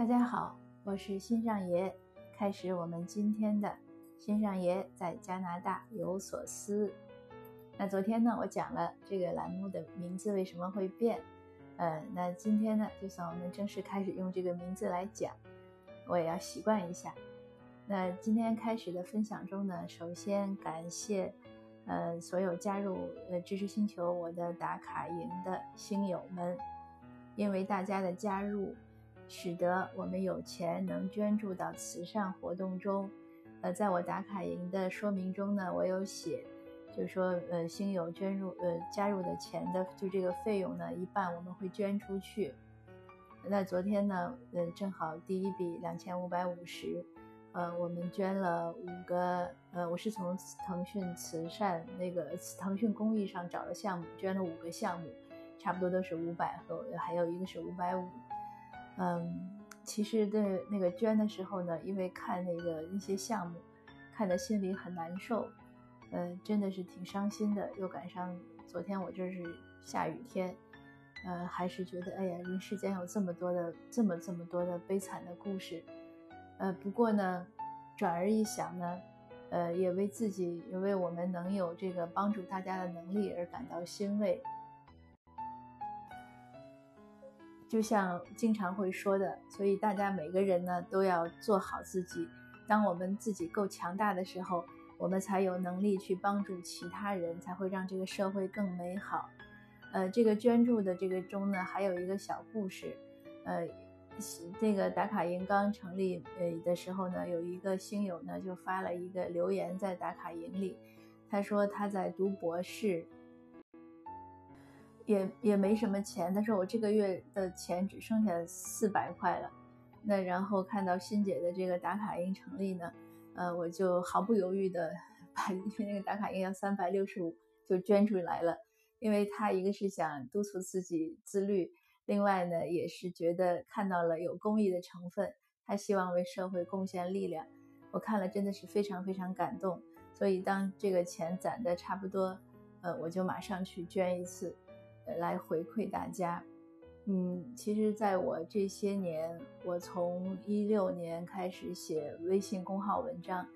大家好，我是新上爷。开始我们今天的新上爷在加拿大有所思。那昨天呢，我讲了这个栏目的名字为什么会变。呃，那今天呢，就算我们正式开始用这个名字来讲，我也要习惯一下。那今天开始的分享中呢，首先感谢呃所有加入呃知识星球我的打卡营的星友们，因为大家的加入。使得我们有钱能捐助到慈善活动中，呃，在我打卡营的说明中呢，我有写，就是说，呃，星友捐入，呃，加入的钱的，就这个费用呢，一半我们会捐出去。那昨天呢，呃，正好第一笔两千五百五十，呃，我们捐了五个，呃，我是从腾讯慈善那个腾讯公益上找的项目，捐了五个项目，差不多都是五百和还有一个是五百五。嗯，其实的那个捐的时候呢，因为看那个那些项目，看的心里很难受，嗯，真的是挺伤心的。又赶上昨天我这是下雨天，呃，还是觉得哎呀，人世间有这么多的这么这么多的悲惨的故事，呃，不过呢，转而一想呢，呃，也为自己，也为我们能有这个帮助大家的能力而感到欣慰。就像经常会说的，所以大家每个人呢都要做好自己。当我们自己够强大的时候，我们才有能力去帮助其他人，才会让这个社会更美好。呃，这个捐助的这个中呢，还有一个小故事。呃，这个打卡营刚成立呃的时候呢，有一个星友呢就发了一个留言在打卡营里，他说他在读博士。也也没什么钱，他说我这个月的钱只剩下四百块了。那然后看到欣姐的这个打卡营成立呢，呃，我就毫不犹豫的 把因为那个打卡营要三百六十五就捐出来了。因为他一个是想督促自己自律，另外呢也是觉得看到了有公益的成分，他希望为社会贡献力量。我看了真的是非常非常感动，所以当这个钱攒的差不多，呃，我就马上去捐一次。来回馈大家，嗯，其实，在我这些年，我从一六年开始写微信公号文章，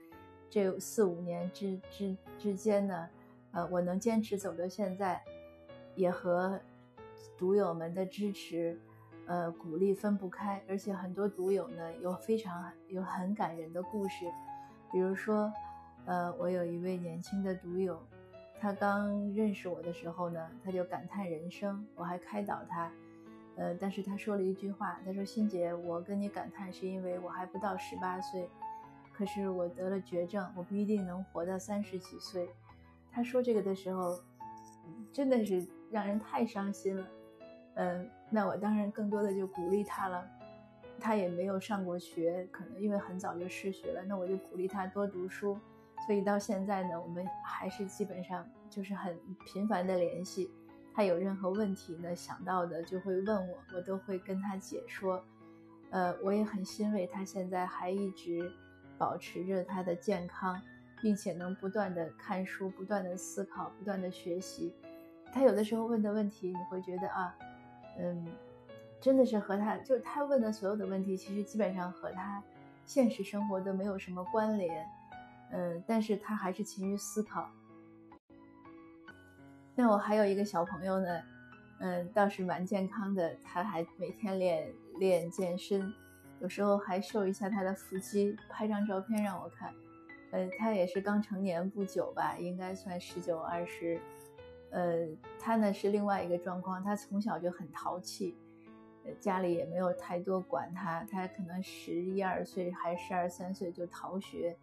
这四五年之之之间呢，呃，我能坚持走到现在，也和读友们的支持，呃，鼓励分不开。而且很多读友呢，有非常有很感人的故事，比如说，呃，我有一位年轻的读友。他刚认识我的时候呢，他就感叹人生，我还开导他，呃，但是他说了一句话，他说：“欣姐，我跟你感叹是因为我还不到十八岁，可是我得了绝症，我不一定能活到三十几岁。”他说这个的时候，真的是让人太伤心了，嗯，那我当然更多的就鼓励他了，他也没有上过学，可能因为很早就失学了，那我就鼓励他多读书。所以到现在呢，我们还是基本上就是很频繁的联系。他有任何问题呢，想到的就会问我，我都会跟他解说。呃，我也很欣慰，他现在还一直保持着他的健康，并且能不断的看书、不断的思考、不断的学习。他有的时候问的问题，你会觉得啊，嗯，真的是和他，就是他问的所有的问题，其实基本上和他现实生活都没有什么关联。嗯，但是他还是勤于思考。那我还有一个小朋友呢，嗯，倒是蛮健康的，他还每天练练健身，有时候还瘦一下他的腹肌，拍张照片让我看。呃，他也是刚成年不久吧，应该算十九二十。呃，他呢是另外一个状况，他从小就很淘气，家里也没有太多管他，他可能十一二岁还十二三岁就逃学。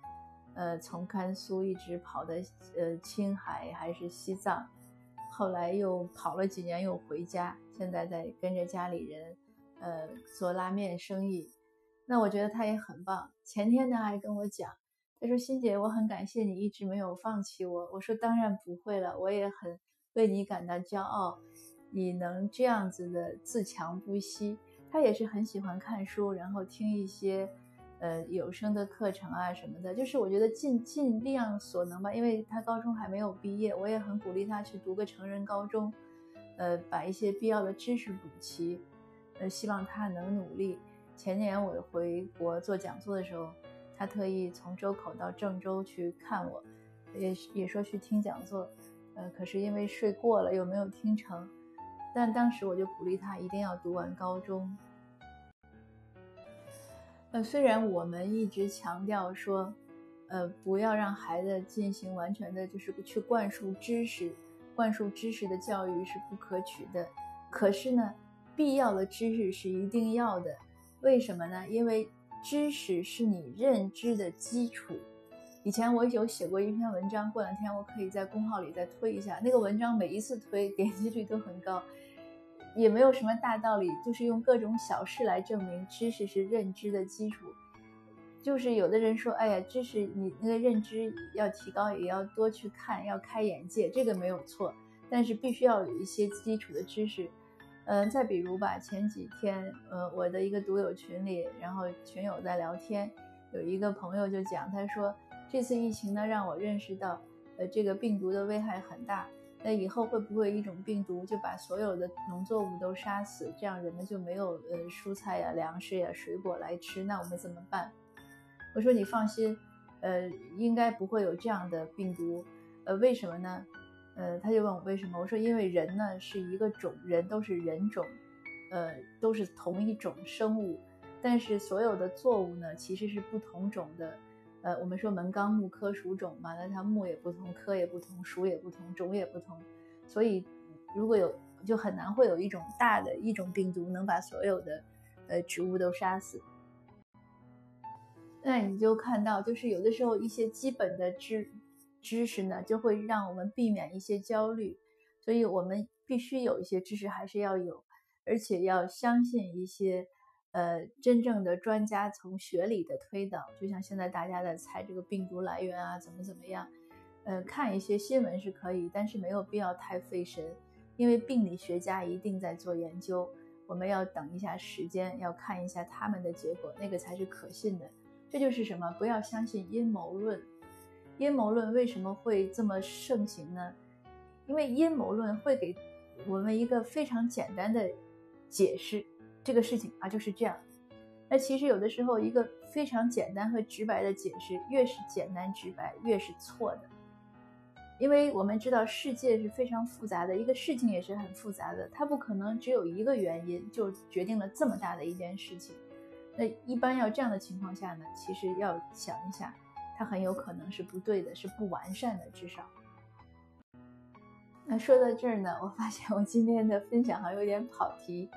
呃，从甘肃一直跑的，呃，青海还是西藏，后来又跑了几年，又回家，现在在跟着家里人，呃，做拉面生意。那我觉得他也很棒。前天呢还跟我讲，他说：“欣姐，我很感谢你一直没有放弃我。”我说：“当然不会了，我也很为你感到骄傲，你能这样子的自强不息。”他也是很喜欢看书，然后听一些。呃，有声的课程啊什么的，就是我觉得尽尽量所能吧，因为他高中还没有毕业，我也很鼓励他去读个成人高中，呃，把一些必要的知识补齐，呃，希望他能努力。前年我回国做讲座的时候，他特意从周口到郑州去看我，也也说去听讲座，呃，可是因为睡过了又没有听成。但当时我就鼓励他一定要读完高中。呃，虽然我们一直强调说，呃，不要让孩子进行完全的，就是去灌输知识，灌输知识的教育是不可取的。可是呢，必要的知识是一定要的。为什么呢？因为知识是你认知的基础。以前我有写过一篇文章，过两天我可以在公号里再推一下。那个文章每一次推点击率都很高。也没有什么大道理，就是用各种小事来证明知识是认知的基础。就是有的人说，哎呀，知识你那个认知要提高，也要多去看，要开眼界，这个没有错。但是必须要有一些基础的知识。嗯，再比如吧，前几天，呃，我的一个读友群里，然后群友在聊天，有一个朋友就讲，他说这次疫情呢，让我认识到，呃，这个病毒的危害很大。那以后会不会一种病毒就把所有的农作物都杀死？这样人们就没有呃蔬菜呀、粮食呀、水果来吃？那我们怎么办？我说你放心，呃，应该不会有这样的病毒。呃，为什么呢？呃，他就问我为什么？我说因为人呢是一个种，人都是人种，呃，都是同一种生物，但是所有的作物呢其实是不同种的。呃，我们说门纲目科属种嘛，那它目也不同，科也不同，属也不同，种也不同，所以如果有就很难会有一种大的一种病毒能把所有的呃植物都杀死。那你就看到，就是有的时候一些基本的知知识呢，就会让我们避免一些焦虑，所以我们必须有一些知识还是要有，而且要相信一些。呃，真正的专家从学理的推导，就像现在大家在猜这个病毒来源啊，怎么怎么样？呃，看一些新闻是可以，但是没有必要太费神，因为病理学家一定在做研究，我们要等一下时间，要看一下他们的结果，那个才是可信的。这就是什么？不要相信阴谋论。阴谋论为什么会这么盛行呢？因为阴谋论会给我们一个非常简单的解释。这个事情啊就是这样，那其实有的时候一个非常简单和直白的解释，越是简单直白越是错的，因为我们知道世界是非常复杂的，一个事情也是很复杂的，它不可能只有一个原因就决定了这么大的一件事情。那一般要这样的情况下呢，其实要想一下，它很有可能是不对的，是不完善的，至少。那说到这儿呢，我发现我今天的分享还有点跑题。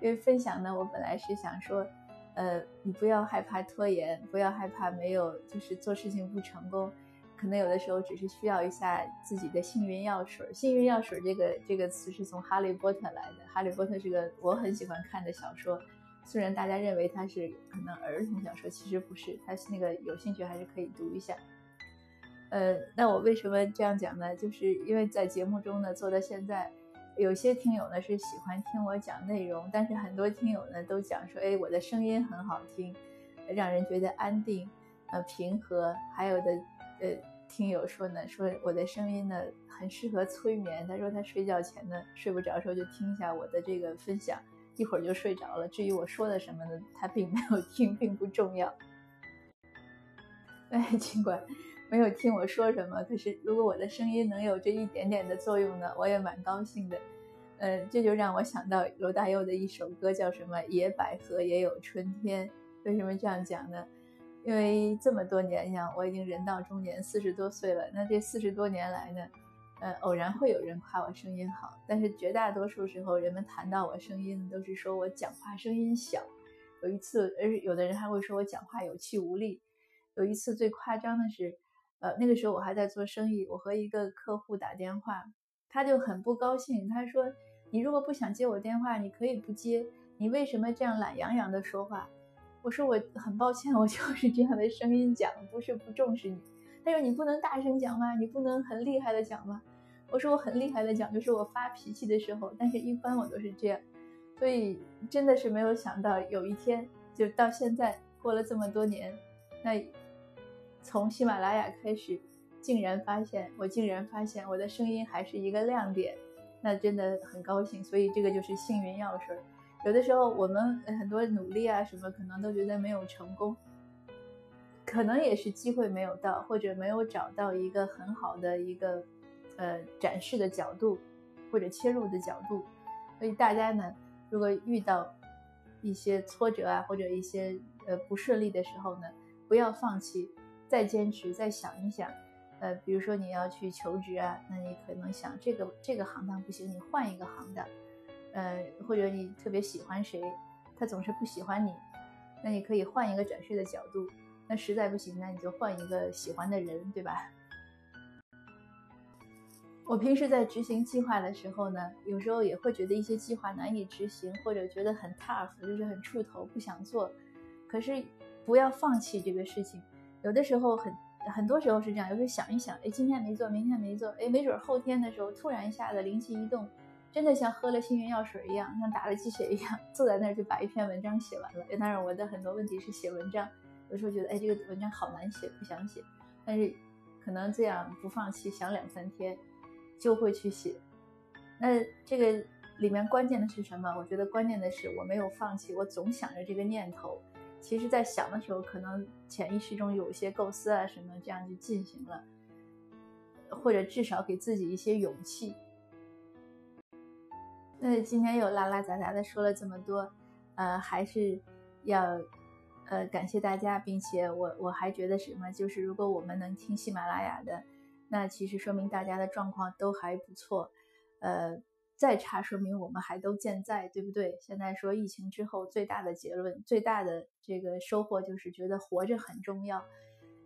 因为分享呢，我本来是想说，呃，你不要害怕拖延，不要害怕没有，就是做事情不成功，可能有的时候只是需要一下自己的幸运药水。幸运药水这个这个词是从《哈利波特》来的，《哈利波特》是个我很喜欢看的小说，虽然大家认为它是可能儿童小说，其实不是，它是那个有兴趣还是可以读一下。呃，那我为什么这样讲呢？就是因为在节目中呢，做到现在。有些听友呢是喜欢听我讲内容，但是很多听友呢都讲说，哎，我的声音很好听，让人觉得安定，呃，平和。还有的，呃，听友说呢，说我的声音呢很适合催眠。他说他睡觉前呢睡不着的时候就听一下我的这个分享，一会儿就睡着了。至于我说的什么呢，他并没有听，并不重要。哎，尽管。没有听我说什么，可是如果我的声音能有这一点点的作用呢，我也蛮高兴的。呃，这就让我想到罗大佑的一首歌，叫什么《野百合也有春天》。为什么这样讲呢？因为这么多年，像我已经人到中年，四十多岁了。那这四十多年来呢，呃，偶然会有人夸我声音好，但是绝大多数时候，人们谈到我声音，都是说我讲话声音小。有一次，而有的人还会说我讲话有气无力。有一次最夸张的是。呃，那个时候我还在做生意，我和一个客户打电话，他就很不高兴。他说：“你如果不想接我电话，你可以不接。你为什么这样懒洋洋的说话？”我说：“我很抱歉，我就是这样的声音讲，不是不重视你。”他说：“你不能大声讲吗？你不能很厉害的讲吗？”我说：“我很厉害的讲，就是我发脾气的时候，但是一般我都是这样。”所以真的是没有想到有一天，就到现在过了这么多年，那。从喜马拉雅开始，竟然发现我竟然发现我的声音还是一个亮点，那真的很高兴。所以这个就是幸运药水，有的时候我们很多努力啊什么，可能都觉得没有成功，可能也是机会没有到，或者没有找到一个很好的一个呃展示的角度或者切入的角度。所以大家呢，如果遇到一些挫折啊或者一些呃不顺利的时候呢，不要放弃，再坚持，再想一想。呃，比如说你要去求职啊，那你可能想这个这个行当不行，你换一个行当。呃，或者你特别喜欢谁，他总是不喜欢你，那你可以换一个展示的角度。那实在不行，那你就换一个喜欢的人，对吧？我平时在执行计划的时候呢，有时候也会觉得一些计划难以执行，或者觉得很 tough，就是很触头，不想做。可是不要放弃这个事情。有的时候很很多时候是这样，有时候想一想，哎，今天没做，明天没做，哎，没准后天的时候突然一下子灵机一动。真的像喝了幸运药水一样，像打了鸡血一样，坐在那儿就把一篇文章写完了。当然，我的很多问题是写文章，有时候觉得哎，这个文章好难写，不想写。但是可能这样不放弃，想两三天就会去写。那这个里面关键的是什么？我觉得关键的是我没有放弃，我总想着这个念头。其实，在想的时候，可能潜意识中有一些构思啊什么，这样就进行了，或者至少给自己一些勇气。那今天又拉拉杂杂的说了这么多，呃，还是要呃感谢大家，并且我我还觉得什么，就是如果我们能听喜马拉雅的，那其实说明大家的状况都还不错，呃，再差说明我们还都健在，对不对？现在说疫情之后最大的结论，最大的这个收获就是觉得活着很重要。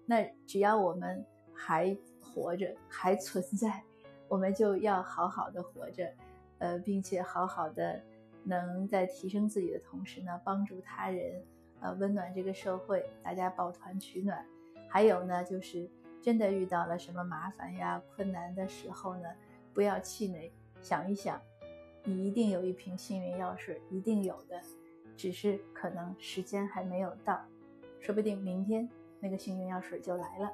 那只要我们还活着，还存在，我们就要好好的活着。呃，并且好好的能在提升自己的同时呢，帮助他人，呃，温暖这个社会，大家抱团取暖。还有呢，就是真的遇到了什么麻烦呀、困难的时候呢，不要气馁，想一想，你一定有一瓶幸运药水，一定有的，只是可能时间还没有到，说不定明天那个幸运药水就来了。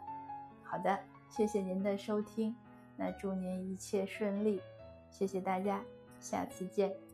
好的，谢谢您的收听，那祝您一切顺利。谢谢大家，下次见。